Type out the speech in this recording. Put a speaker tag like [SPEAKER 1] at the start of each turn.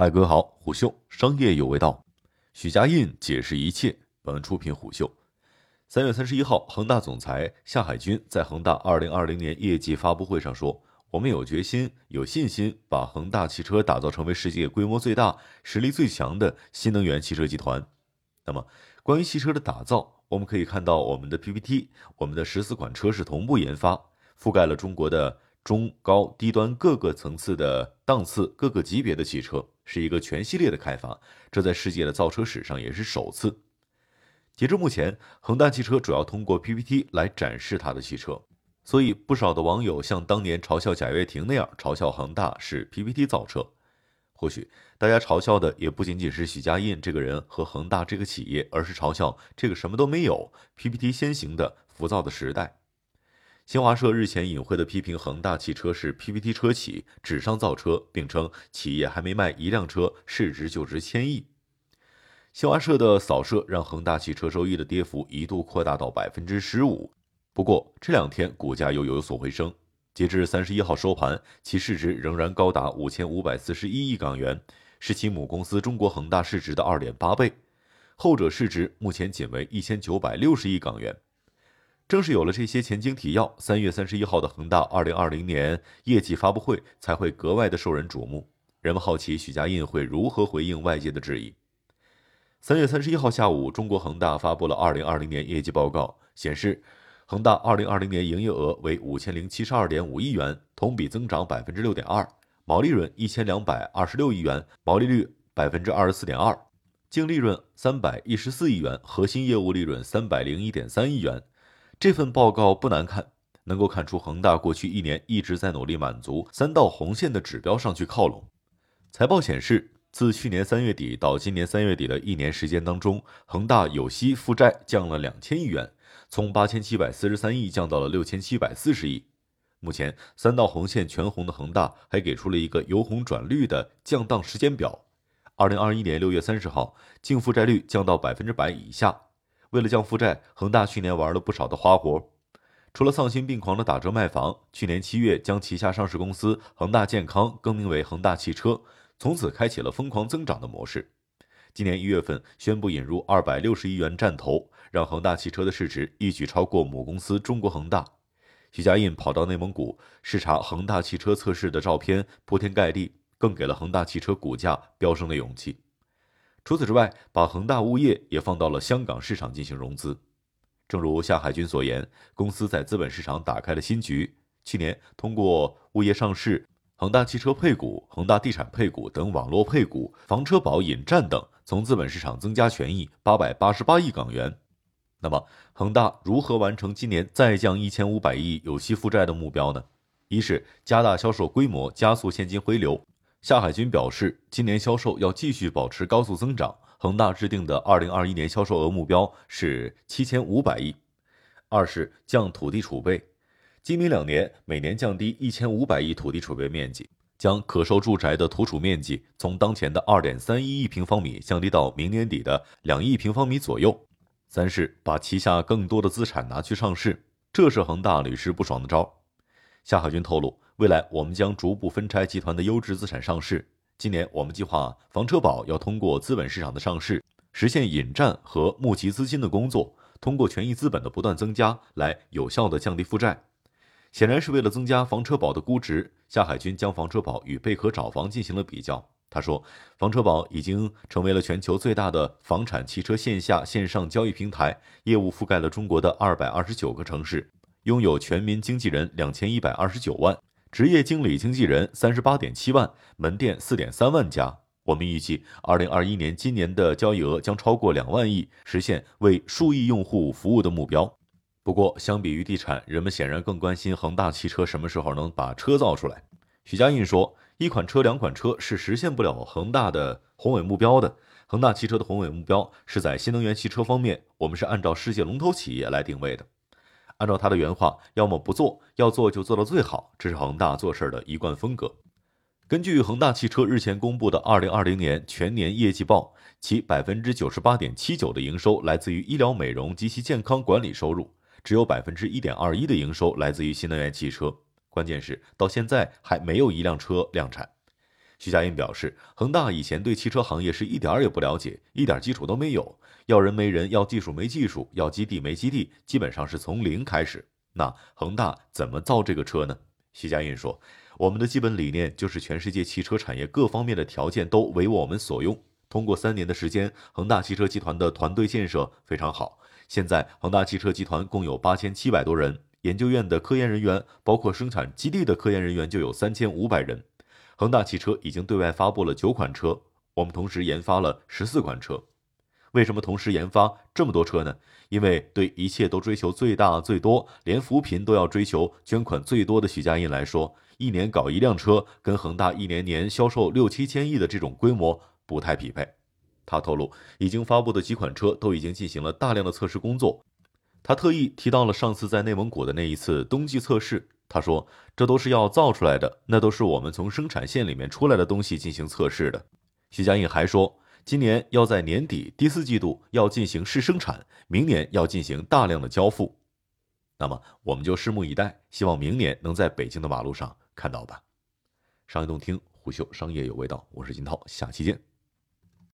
[SPEAKER 1] 嗨，各位好，虎嗅商业有味道，许家印解释一切。本文出品虎嗅。三月三十一号，恒大总裁夏海军在恒大二零二零年业绩发布会上说：“我们有决心、有信心，把恒大汽车打造成为世界规模最大、实力最强的新能源汽车集团。”那么，关于汽车的打造，我们可以看到我们的 PPT，我们的十四款车是同步研发，覆盖了中国的。中高低端各个层次的档次、各个级别的汽车是一个全系列的开发，这在世界的造车史上也是首次。截至目前，恒大汽车主要通过 PPT 来展示它的汽车，所以不少的网友像当年嘲笑贾跃亭那样嘲笑恒大是 PPT 造车。或许大家嘲笑的也不仅仅是许家印这个人和恒大这个企业，而是嘲笑这个什么都没有、PPT 先行的浮躁的时代。新华社日前隐晦地批评恒大汽车是 PPT 车企，纸上造车，并称企业还没卖一辆车，市值就值千亿。新华社的扫射让恒大汽车收益的跌幅一度扩大到百分之十五，不过这两天股价又有所回升。截至三十一号收盘，其市值仍然高达五千五百四十一亿港元，是其母公司中国恒大市值的二点八倍，后者市值目前仅为一千九百六十亿港元。正是有了这些前景提要，三月三十一号的恒大二零二零年业绩发布会才会格外的受人瞩目。人们好奇许家印会如何回应外界的质疑。三月三十一号下午，中国恒大发布了二零二零年业绩报告，显示恒大二零二零年营业额为五千零七十二点五亿元，同比增长百分之六点二，毛利润一千两百二十六亿元，毛利率百分之二十四点二，净利润三百一十四亿元，核心业务利润三百零一点三亿元。这份报告不难看，能够看出恒大过去一年一直在努力满足三道红线的指标上去靠拢。财报显示，自去年三月底到今年三月底的一年时间当中，恒大有息负债降了两千亿元，从八千七百四十三亿降到了六千七百四十亿。目前三道红线全红的恒大还给出了一个由红转绿的降档时间表：二零二一年六月三十号，净负债率降到百分之百以下。为了降负债，恒大去年玩了不少的花活。除了丧心病狂的打折卖房，去年七月将旗下上市公司恒大健康更名为恒大汽车，从此开启了疯狂增长的模式。今年一月份宣布引入二百六十亿元战投，让恒大汽车的市值一举超过母公司中国恒大。许家印跑到内蒙古视察恒大汽车测试的照片铺天盖地，更给了恒大汽车股价飙升的勇气。除此之外，把恒大物业也放到了香港市场进行融资。正如夏海军所言，公司在资本市场打开了新局。去年通过物业上市、恒大汽车配股、恒大地产配股等网络配股、房车保引战等，从资本市场增加权益八百八十八亿港元。那么，恒大如何完成今年再降一千五百亿有息负债的目标呢？一是加大销售规模，加速现金回流。夏海军表示，今年销售要继续保持高速增长。恒大制定的二零二一年销售额目标是七千五百亿。二是降土地储备，今明两年每年降低一千五百亿土地储备面积，将可售住宅的土储面积从当前的二点三一亿平方米降低到明年底的两亿平方米左右。三是把旗下更多的资产拿去上市，这是恒大屡试不爽的招。夏海军透露。未来我们将逐步分拆集团的优质资产上市。今年我们计划房车保要通过资本市场的上市，实现引战和募集资金的工作，通过权益资本的不断增加来有效的降低负债。显然是为了增加房车保的估值，夏海军将房车保与贝壳找房进行了比较。他说，房车保已经成为了全球最大的房产汽车线下线上交易平台，业务覆盖了中国的二百二十九个城市，拥有全民经纪人两千一百二十九万。职业经理经纪人三十八点七万，门店四点三万家。我们预计，二零二一年今年的交易额将超过两万亿，实现为数亿用户服务的目标。不过，相比于地产，人们显然更关心恒大汽车什么时候能把车造出来。许家印说：“一款车、两款车是实现不了恒大的宏伟目标的。恒大汽车的宏伟目标是在新能源汽车方面，我们是按照世界龙头企业来定位的。”按照他的原话，要么不做，要做就做到最好，这是恒大做事的一贯风格。根据恒大汽车日前公布的二零二零年全年业绩报，其百分之九十八点七九的营收来自于医疗美容及其健康管理收入，只有百分之一点二一的营收来自于新能源汽车。关键是到现在还没有一辆车量产。徐家印表示，恒大以前对汽车行业是一点儿也不了解，一点基础都没有，要人没人，要技术没技术，要基地没基地，基本上是从零开始。那恒大怎么造这个车呢？徐家印说：“我们的基本理念就是全世界汽车产业各方面的条件都为我们所用。通过三年的时间，恒大汽车集团的团队建设非常好。现在恒大汽车集团共有八千七百多人。”研究院的科研人员，包括生产基地的科研人员，就有三千五百人。恒大汽车已经对外发布了九款车，我们同时研发了十四款车。为什么同时研发这么多车呢？因为对一切都追求最大最多，连扶贫都要追求捐款最多的许家印来说，一年搞一辆车，跟恒大一年年销售六七千亿的这种规模不太匹配。他透露，已经发布的几款车都已经进行了大量的测试工作。他特意提到了上次在内蒙古的那一次冬季测试。他说：“这都是要造出来的，那都是我们从生产线里面出来的东西进行测试的。”徐家印还说，今年要在年底第四季度要进行试生产，明年要进行大量的交付。那么我们就拭目以待，希望明年能在北京的马路上看到吧。商业洞听虎嗅商业有味道，我是金涛，下期见。